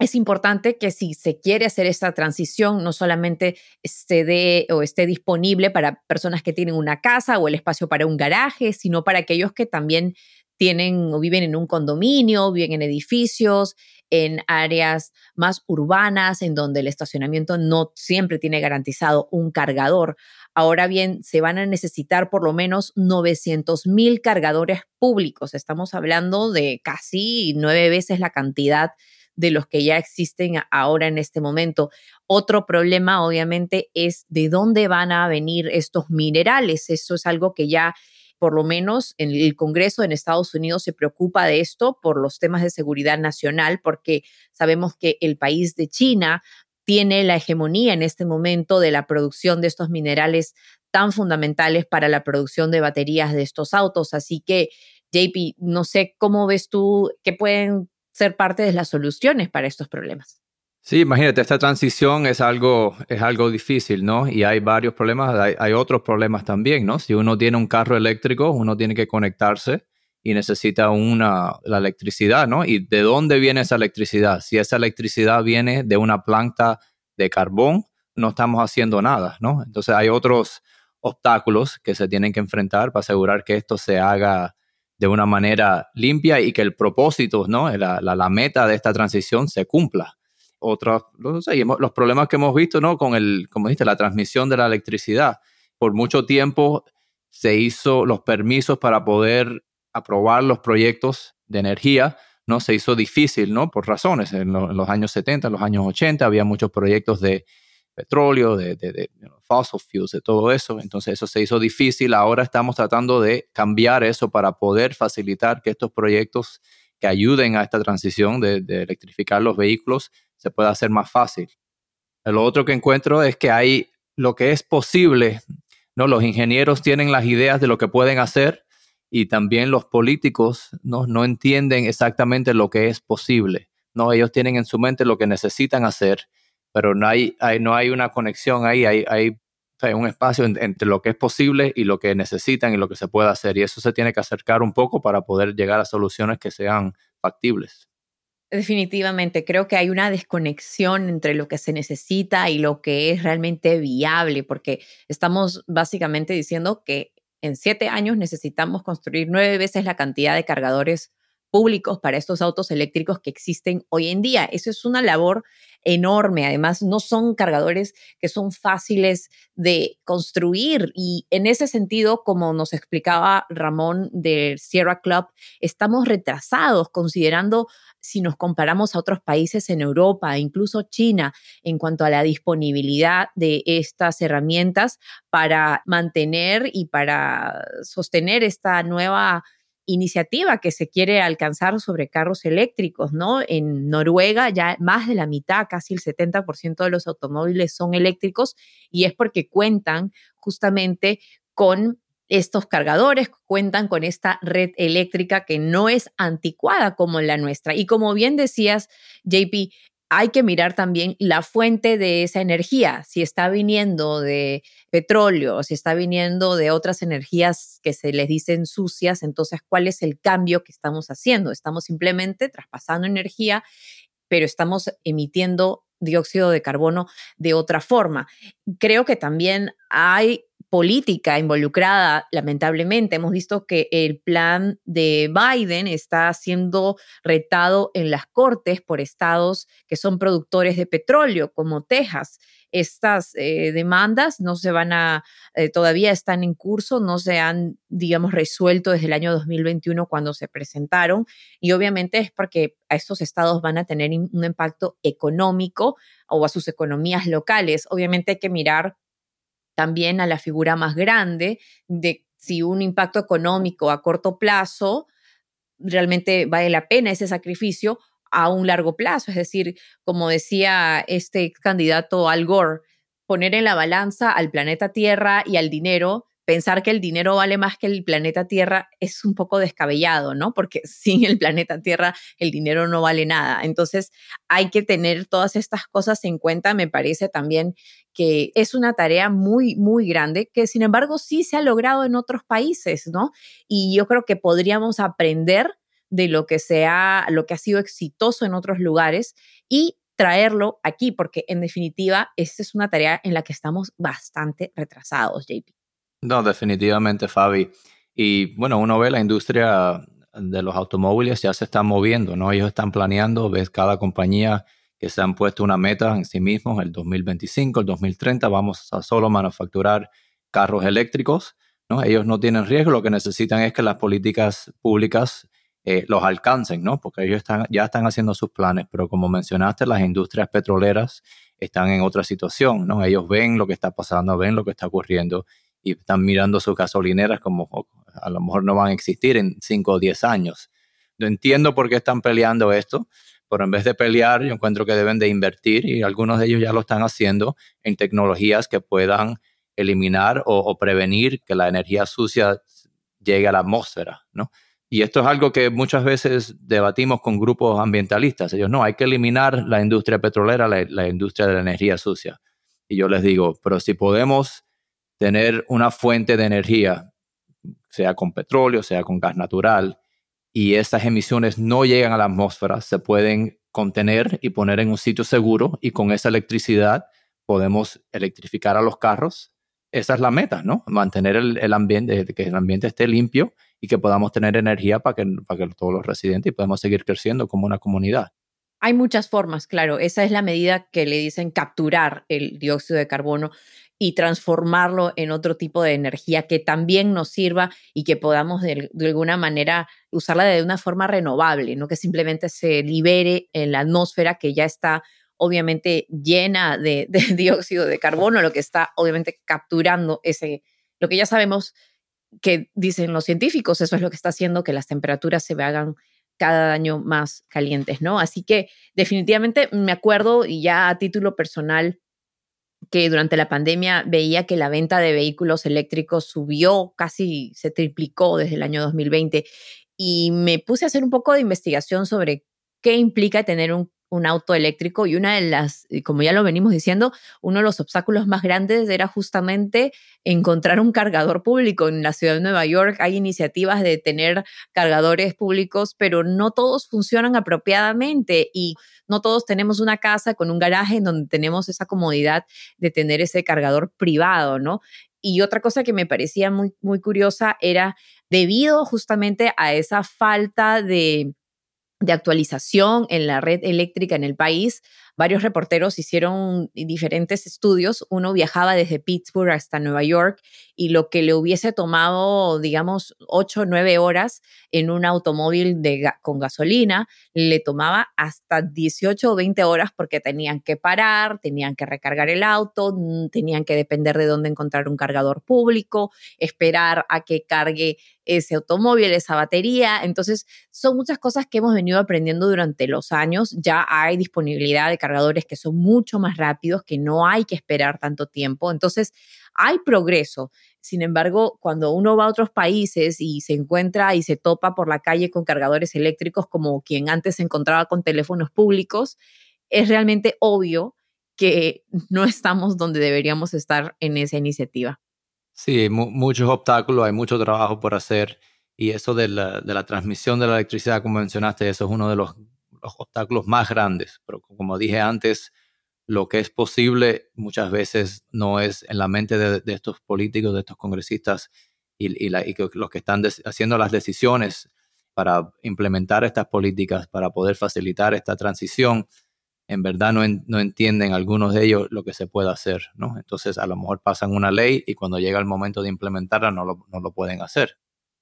es importante que si se quiere hacer esta transición, no solamente se dé o esté disponible para personas que tienen una casa o el espacio para un garaje, sino para aquellos que también tienen o viven en un condominio, viven en edificios, en áreas más urbanas, en donde el estacionamiento no siempre tiene garantizado un cargador. Ahora bien, se van a necesitar por lo menos 900 mil cargadores públicos. Estamos hablando de casi nueve veces la cantidad de los que ya existen ahora en este momento. Otro problema, obviamente, es de dónde van a venir estos minerales. Eso es algo que ya por lo menos en el Congreso en Estados Unidos se preocupa de esto por los temas de seguridad nacional, porque sabemos que el país de China tiene la hegemonía en este momento de la producción de estos minerales tan fundamentales para la producción de baterías de estos autos. Así que, JP, no sé cómo ves tú que pueden ser parte de las soluciones para estos problemas. Sí, imagínate, esta transición es algo, es algo difícil, ¿no? Y hay varios problemas, hay, otros problemas también, ¿no? Si uno tiene un carro eléctrico, uno tiene que conectarse y necesita una, la electricidad, ¿no? ¿Y de dónde viene esa electricidad? Si esa electricidad viene de una planta de carbón, no estamos haciendo nada, ¿no? Entonces hay otros obstáculos que se tienen que enfrentar para asegurar que esto se haga de una manera limpia y que el propósito, ¿no? La, la, meta de esta transición se cumpla otros, los problemas que hemos visto, ¿no? Con el, como dijiste, la transmisión de la electricidad. Por mucho tiempo se hizo los permisos para poder aprobar los proyectos de energía, ¿no? Se hizo difícil, ¿no? Por razones. En, los años 70, en los años 80 había muchos proyectos de petróleo, de, de, de fossil fuels, de todo eso. Entonces eso se hizo difícil. Ahora estamos tratando de cambiar eso para poder facilitar que estos proyectos que ayuden a esta transición de, electrificar los vehículos se puede hacer más fácil. Lo otro que encuentro es que hay lo que es posible, ¿no? Los ingenieros tienen las ideas de lo que pueden hacer y también los políticos ¿no? no entienden exactamente lo que es posible. ¿no? Ellos tienen en su mente lo que necesitan hacer, pero no hay, no hay una conexión ahí, hay, hay, un espacio entre lo que es posible y lo que necesitan y lo que se puede hacer. Y eso se tiene que acercar un poco para poder llegar a soluciones que sean factibles. Definitivamente, creo que hay una desconexión entre lo que se necesita y lo que es realmente viable, porque estamos básicamente diciendo que en siete años necesitamos construir nueve veces la cantidad de cargadores públicos para estos autos eléctricos que existen hoy en día. Eso es una labor enorme. Además, no son cargadores que son fáciles de construir y en ese sentido, como nos explicaba Ramón de Sierra Club, estamos retrasados considerando si nos comparamos a otros países en Europa, incluso China, en cuanto a la disponibilidad de estas herramientas para mantener y para sostener esta nueva iniciativa que se quiere alcanzar sobre carros eléctricos, ¿no? En Noruega ya más de la mitad, casi el 70% de los automóviles son eléctricos y es porque cuentan justamente con estos cargadores cuentan con esta red eléctrica que no es anticuada como la nuestra. Y como bien decías, JP, hay que mirar también la fuente de esa energía, si está viniendo de petróleo, si está viniendo de otras energías que se les dicen sucias, entonces, ¿cuál es el cambio que estamos haciendo? Estamos simplemente traspasando energía, pero estamos emitiendo dióxido de carbono de otra forma. Creo que también hay política involucrada, lamentablemente. Hemos visto que el plan de Biden está siendo retado en las cortes por estados que son productores de petróleo, como Texas. Estas eh, demandas no se van a, eh, todavía están en curso, no se han, digamos, resuelto desde el año 2021 cuando se presentaron. Y obviamente es porque a estos estados van a tener un impacto económico o a sus economías locales. Obviamente hay que mirar también a la figura más grande de si un impacto económico a corto plazo realmente vale la pena ese sacrificio a un largo plazo. Es decir, como decía este candidato Al Gore, poner en la balanza al planeta Tierra y al dinero pensar que el dinero vale más que el planeta Tierra es un poco descabellado, ¿no? Porque sin el planeta Tierra el dinero no vale nada. Entonces hay que tener todas estas cosas en cuenta. Me parece también que es una tarea muy, muy grande, que sin embargo sí se ha logrado en otros países, ¿no? Y yo creo que podríamos aprender de lo que, sea, lo que ha sido exitoso en otros lugares y traerlo aquí, porque en definitiva, esta es una tarea en la que estamos bastante retrasados, JP. No, definitivamente, Fabi. Y bueno, uno ve la industria de los automóviles ya se está moviendo, ¿no? Ellos están planeando, ves cada compañía que se han puesto una meta en sí mismos, el 2025, el 2030, vamos a solo manufacturar carros eléctricos, ¿no? Ellos no tienen riesgo, lo que necesitan es que las políticas públicas eh, los alcancen, ¿no? Porque ellos están, ya están haciendo sus planes, pero como mencionaste, las industrias petroleras están en otra situación, ¿no? Ellos ven lo que está pasando, ven lo que está ocurriendo y están mirando sus gasolineras como oh, a lo mejor no van a existir en 5 o 10 años. No entiendo por qué están peleando esto, pero en vez de pelear, yo encuentro que deben de invertir y algunos de ellos ya lo están haciendo en tecnologías que puedan eliminar o, prevenir que la energía sucia llegue a la atmósfera, ¿no? Y esto es algo que muchas veces debatimos con grupos ambientalistas. Ellos, no, hay que eliminar la industria petrolera, la, la industria de la energía sucia. Y yo les digo, pero si podemos tener una fuente de energía, sea con petróleo, sea con gas natural, y estas emisiones no llegan a la atmósfera, se pueden contener y poner en un sitio seguro y con esa electricidad podemos electrificar a los carros. Esa es la meta, ¿no? Mantener el, ambiente, que el ambiente esté limpio y que podamos tener energía para que, para que todos los residentes y podamos seguir creciendo como una comunidad. Hay muchas formas, claro. Esa es la medida que le dicen capturar el dióxido de carbono y transformarlo en otro tipo de energía que también nos sirva y que podamos de, alguna manera usarla de una forma renovable, no que simplemente se libere en la atmósfera que ya está obviamente llena de, dióxido de carbono, lo que está obviamente capturando ese, lo que ya sabemos que dicen los científicos, eso es lo que está haciendo que las temperaturas se hagan cada año más calientes, ¿no? Así que definitivamente me acuerdo y ya a título personal que durante la pandemia veía que la venta de vehículos eléctricos subió, casi se triplicó desde el año 2020 y me puse a hacer un poco de investigación sobre qué implica tener un un auto eléctrico y una de las, como ya lo venimos diciendo, uno de los obstáculos más grandes era justamente encontrar un cargador público. En la ciudad de Nueva York hay iniciativas de tener cargadores públicos, pero no todos funcionan apropiadamente y no todos tenemos una casa con un garaje en donde tenemos esa comodidad de tener ese cargador privado, ¿no? Y otra cosa que me parecía muy, muy curiosa era debido justamente a esa falta de de actualización en la red eléctrica en el país, varios reporteros hicieron diferentes estudios. Uno viajaba desde Pittsburgh hasta Nueva York y lo que le hubiese tomado, digamos, 8 o 9 horas en un automóvil con gasolina, le tomaba hasta 18 o 20 horas porque tenían que parar, tenían que recargar el auto, mm, tenían que depender de dónde encontrar un cargador público, esperar a que cargue ese automóvil, esa batería. Entonces, son muchas cosas que hemos venido aprendiendo durante los años. Ya hay disponibilidad de cargadores que son mucho más rápidos, que no hay que esperar tanto tiempo. Entonces, hay progreso. Sin embargo, cuando uno va a otros países y se encuentra y se topa por la calle con cargadores eléctricos como quien antes se encontraba con teléfonos públicos, es realmente obvio que no estamos donde deberíamos estar en esa iniciativa. Sí, hay muchos obstáculos, hay mucho trabajo por hacer y eso de la, de la, transmisión de la electricidad, como mencionaste, eso es uno de los, los, obstáculos más grandes. Pero como dije antes, lo que es posible muchas veces no es en la mente de, estos políticos, de estos congresistas y, y, los que están haciendo las decisiones para implementar estas políticas, para poder facilitar esta transición, en verdad no, entienden algunos de ellos lo que se puede hacer, ¿no? Entonces a lo mejor pasan una ley y cuando llega el momento de implementarla no lo pueden hacer.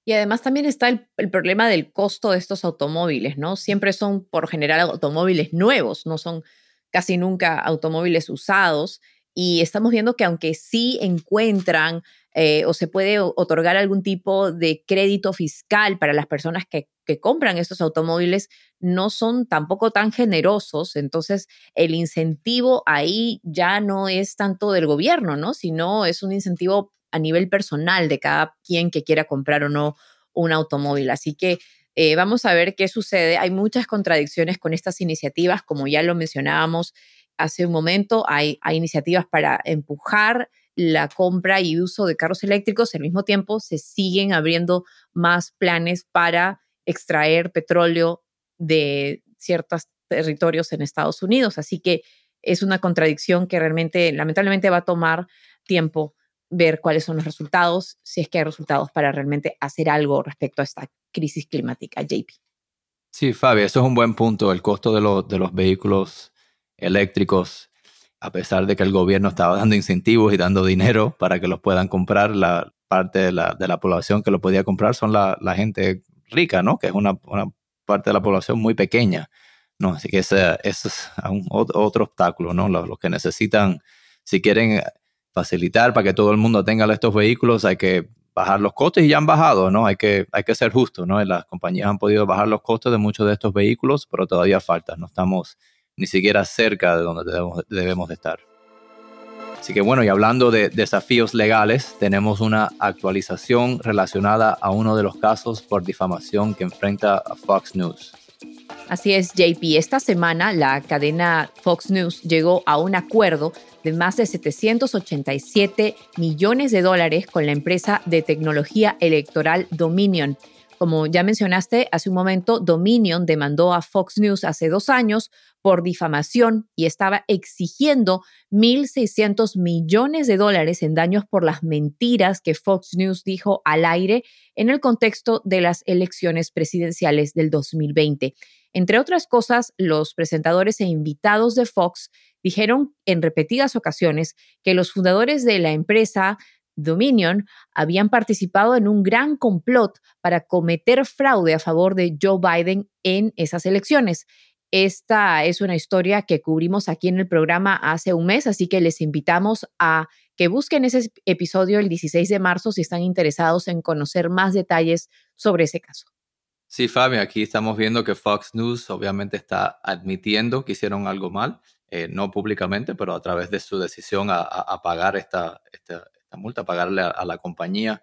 Y además también está el, problema del costo de estos automóviles, ¿no? Siempre son por general automóviles nuevos, no son casi nunca automóviles usados y estamos viendo que aunque sí encuentran eh, o se puede otorgar algún tipo de crédito fiscal para las personas que, que compran estos automóviles, no son tampoco tan generosos. Entonces, el incentivo ahí ya no es tanto del gobierno, ¿no? Sino es un incentivo a nivel personal de cada quien que quiera comprar o no un automóvil. Así que eh, vamos a ver qué sucede. Hay muchas contradicciones con estas iniciativas, como ya lo mencionábamos hace un momento. Hay, hay iniciativas para empujar la compra y uso de carros eléctricos. Al mismo tiempo, se siguen abriendo más planes para extraer petróleo de ciertos territorios en Estados Unidos. Así que es una contradicción que realmente, lamentablemente, va a tomar tiempo ver cuáles son los resultados, si es que hay resultados para realmente hacer algo respecto a esta crisis climática, JP. Sí, Fabi, eso es un buen punto. El costo de, de los vehículos eléctricos, a pesar de que el gobierno estaba dando incentivos y dando dinero para que los puedan comprar, la parte de la, de la población que lo podía comprar son la, la gente rica, ¿no? Que es una, una, parte de la población muy pequeña, ¿no? Así que ese, es un, otro obstáculo, ¿no? Los que necesitan, si quieren facilitar para que todo el mundo tenga estos vehículos, hay que bajar los costes y ya han bajado, ¿no? Hay que, hay que ser justo, ¿no? Las compañías han podido bajar los costes de muchos de estos vehículos, pero todavía falta, no estamos ni siquiera cerca de donde debemos, de estar. Así que bueno, y hablando de desafíos legales, tenemos una actualización relacionada a uno de los casos por difamación que enfrenta Fox News. Así es, JP. Esta semana la cadena Fox News llegó a un acuerdo de más de 787 millones de dólares con la empresa de tecnología electoral Dominion. Como ya mencionaste hace un momento, Dominion demandó a Fox News hace dos años por difamación y estaba exigiendo 1.600 millones de dólares en daños por las mentiras que Fox News dijo al aire en el contexto de las elecciones presidenciales del 2020. Entre otras cosas, los presentadores e invitados de Fox dijeron en repetidas ocasiones que los fundadores de la empresa Dominion habían participado en un gran complot para cometer fraude a favor de Joe Biden en esas elecciones. Esta es una historia que cubrimos aquí en el programa hace un mes, así que les invitamos a que busquen ese episodio el 16 de marzo si están interesados en conocer más detalles sobre ese caso. Sí, Fabio, aquí estamos viendo que Fox News obviamente está admitiendo que hicieron algo mal, eh, no públicamente, pero a través de su decisión a, pagar esta, esta, multa, pagarle a, a, la compañía.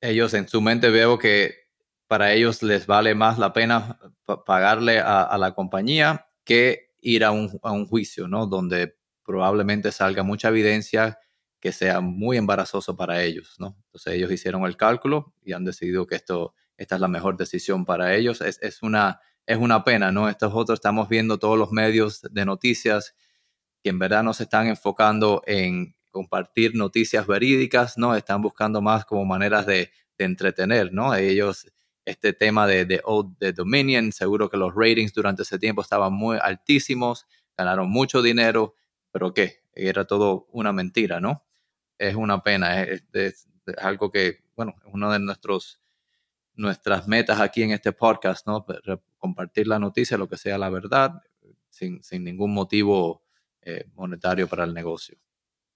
Ellos en su mente veo que para ellos les vale más la pena pagarle a, a la compañía que ir a un, a un, juicio, ¿no? Donde probablemente salga mucha evidencia que sea muy embarazoso para ellos, ¿no? Entonces ellos hicieron el cálculo y han decidido que esto esta es la mejor decisión para ellos. Es, es, una, es una pena, ¿no? Estos otros estamos viendo todos los medios de noticias que en verdad no se están enfocando en compartir noticias verídicas, ¿no? Están buscando más como maneras de, entretener, ¿no? Ellos, este tema de, de, de Dominion, seguro que los ratings durante ese tiempo estaban muy altísimos, ganaron mucho dinero, pero ¿qué? Era todo una mentira, ¿no? Es una pena, es, es, es algo que, bueno, es uno de nuestros nuestras metas aquí en este podcast, ¿no? Compartir la noticia, lo que sea la verdad, sin, sin ningún motivo eh, monetario para el negocio.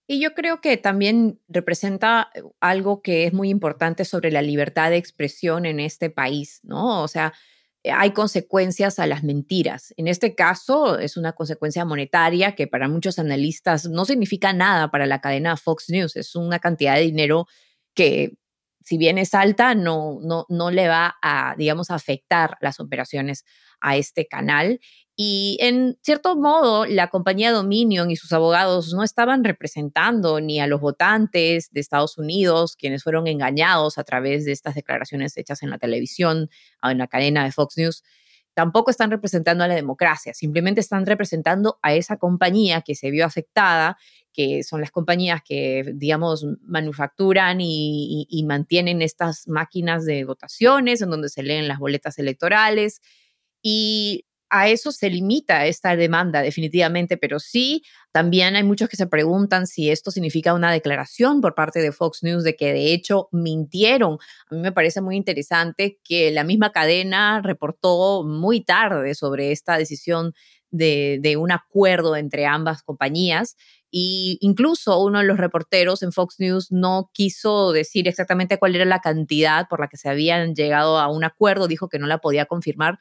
Y yo creo que también representa eh, algo que es muy importante sobre la libertad de expresión en este país, ¿no? O sea, hay consecuencias a las mentiras. En este caso es una consecuencia monetaria que para muchos analistas no significa nada para la cadena Fox News. Es una cantidad de dinero que si bien es alta, no, no, no le va a, digamos, afectar las operaciones a este canal. Y en cierto modo, la compañía Dominion y sus abogados no estaban representando ni a los votantes de Estados Unidos, quienes fueron engañados a través de estas declaraciones hechas en la televisión en la cadena de Fox News, tampoco están representando a la democracia, simplemente están representando a esa compañía que se vio afectada, que son las compañías que, digamos, manufacturan y, mantienen estas máquinas de votaciones en donde se leen las boletas electorales. Y a eso se limita esta demanda definitivamente, pero sí, también hay muchos que se preguntan si esto significa una declaración por parte de Fox News de que de hecho mintieron. A mí me parece muy interesante que la misma cadena reportó muy tarde sobre esta decisión de, de un acuerdo entre ambas compañías y incluso uno de los reporteros en Fox News no quiso decir exactamente cuál era la cantidad por la que se habían llegado a un acuerdo, dijo que no la podía confirmar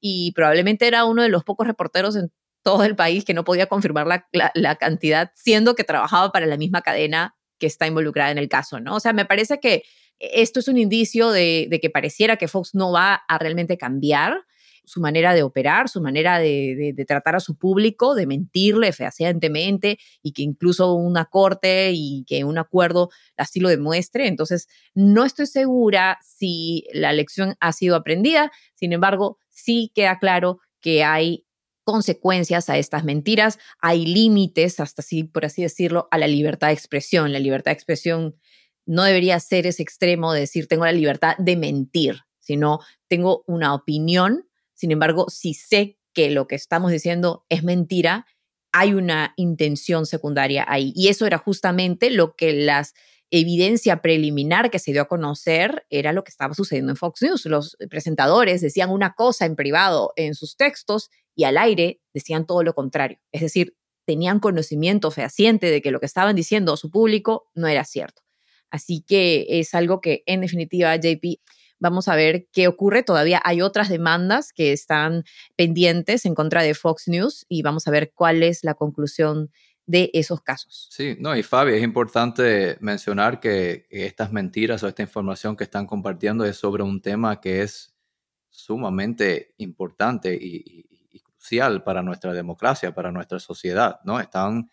y probablemente era uno de los pocos reporteros en todo el país que no podía confirmar la, cantidad, siendo que trabajaba para la misma cadena que está involucrada en el caso, ¿no? O sea, me parece que esto es un indicio de, de que pareciera que Fox no va a realmente cambiar su manera de operar, su manera de, tratar a su público, de mentirle fehacientemente y que incluso una corte y que un acuerdo así lo demuestre. Entonces, no estoy segura si la lección ha sido aprendida, sin embargo, sí queda claro que hay consecuencias a estas mentiras, hay límites, hasta así, por así decirlo, a la libertad de expresión. La libertad de expresión no debería ser ese extremo de decir tengo la libertad de mentir, sino tengo una opinión sin embargo, si sé que lo que estamos diciendo es mentira, hay una intención secundaria ahí. Y eso era justamente lo que las evidencia preliminar que se dio a conocer era lo que estaba sucediendo en Fox News. Los presentadores decían una cosa en privado en sus textos y al aire decían todo lo contrario. Es decir, tenían conocimiento fehaciente de que lo que estaban diciendo a su público no era cierto. Así que es algo que en definitiva, JP, Vamos a ver qué ocurre. Todavía hay otras demandas que están pendientes en contra de Fox News y vamos a ver cuál es la conclusión de esos casos. Sí, no, y Fabi, es importante mencionar que estas mentiras o esta información que están compartiendo es sobre un tema que es sumamente importante y, y crucial para nuestra democracia, para nuestra sociedad, ¿no? Están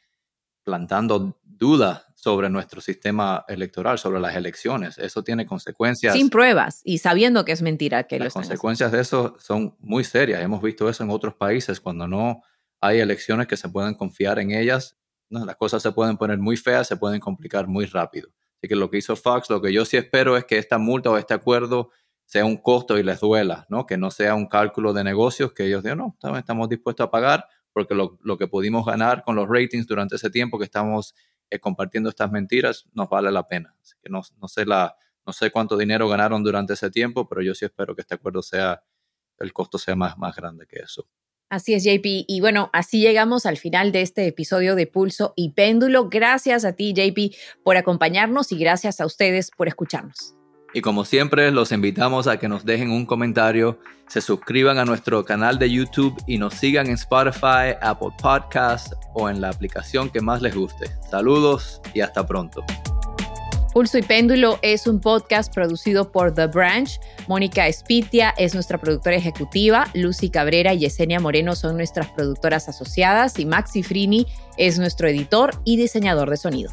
plantando dudas sobre nuestro sistema electoral, sobre las elecciones. Eso tiene consecuencias. Sin pruebas y sabiendo que es mentira que las consecuencias de eso son muy serias. Hemos visto eso en otros países cuando no hay elecciones que se pueden confiar en ellas. Las cosas se pueden poner muy feas, se pueden complicar muy rápido. Así que lo que hizo Fox, lo que yo sí espero es que esta multa o este acuerdo sea un costo y les duela, ¿no? Que no sea un cálculo de negocios que ellos digan, no, estamos dispuestos a pagar porque lo, lo que pudimos ganar con los ratings durante ese tiempo que estamos eh, compartiendo estas mentiras nos vale la pena. Así que no, no, sé la, no sé cuánto dinero ganaron durante ese tiempo, pero yo sí espero que este acuerdo sea, el costo sea más, más grande que eso. Así es, JP. Y bueno, así llegamos al final de este episodio de Pulso y Péndulo. Gracias a ti, JP, por acompañarnos y gracias a ustedes por escucharnos. Y como siempre, los invitamos a que nos dejen un comentario, se suscriban a nuestro canal de YouTube y nos sigan en Spotify, Apple Podcasts o en la aplicación que más les guste. Saludos y hasta pronto. Pulso y Péndulo es un podcast producido por The Branch. Mónica Espitia es nuestra productora ejecutiva, Lucy Cabrera y Yesenia Moreno son nuestras productoras asociadas y Maxi Frini es nuestro editor y diseñador de sonido.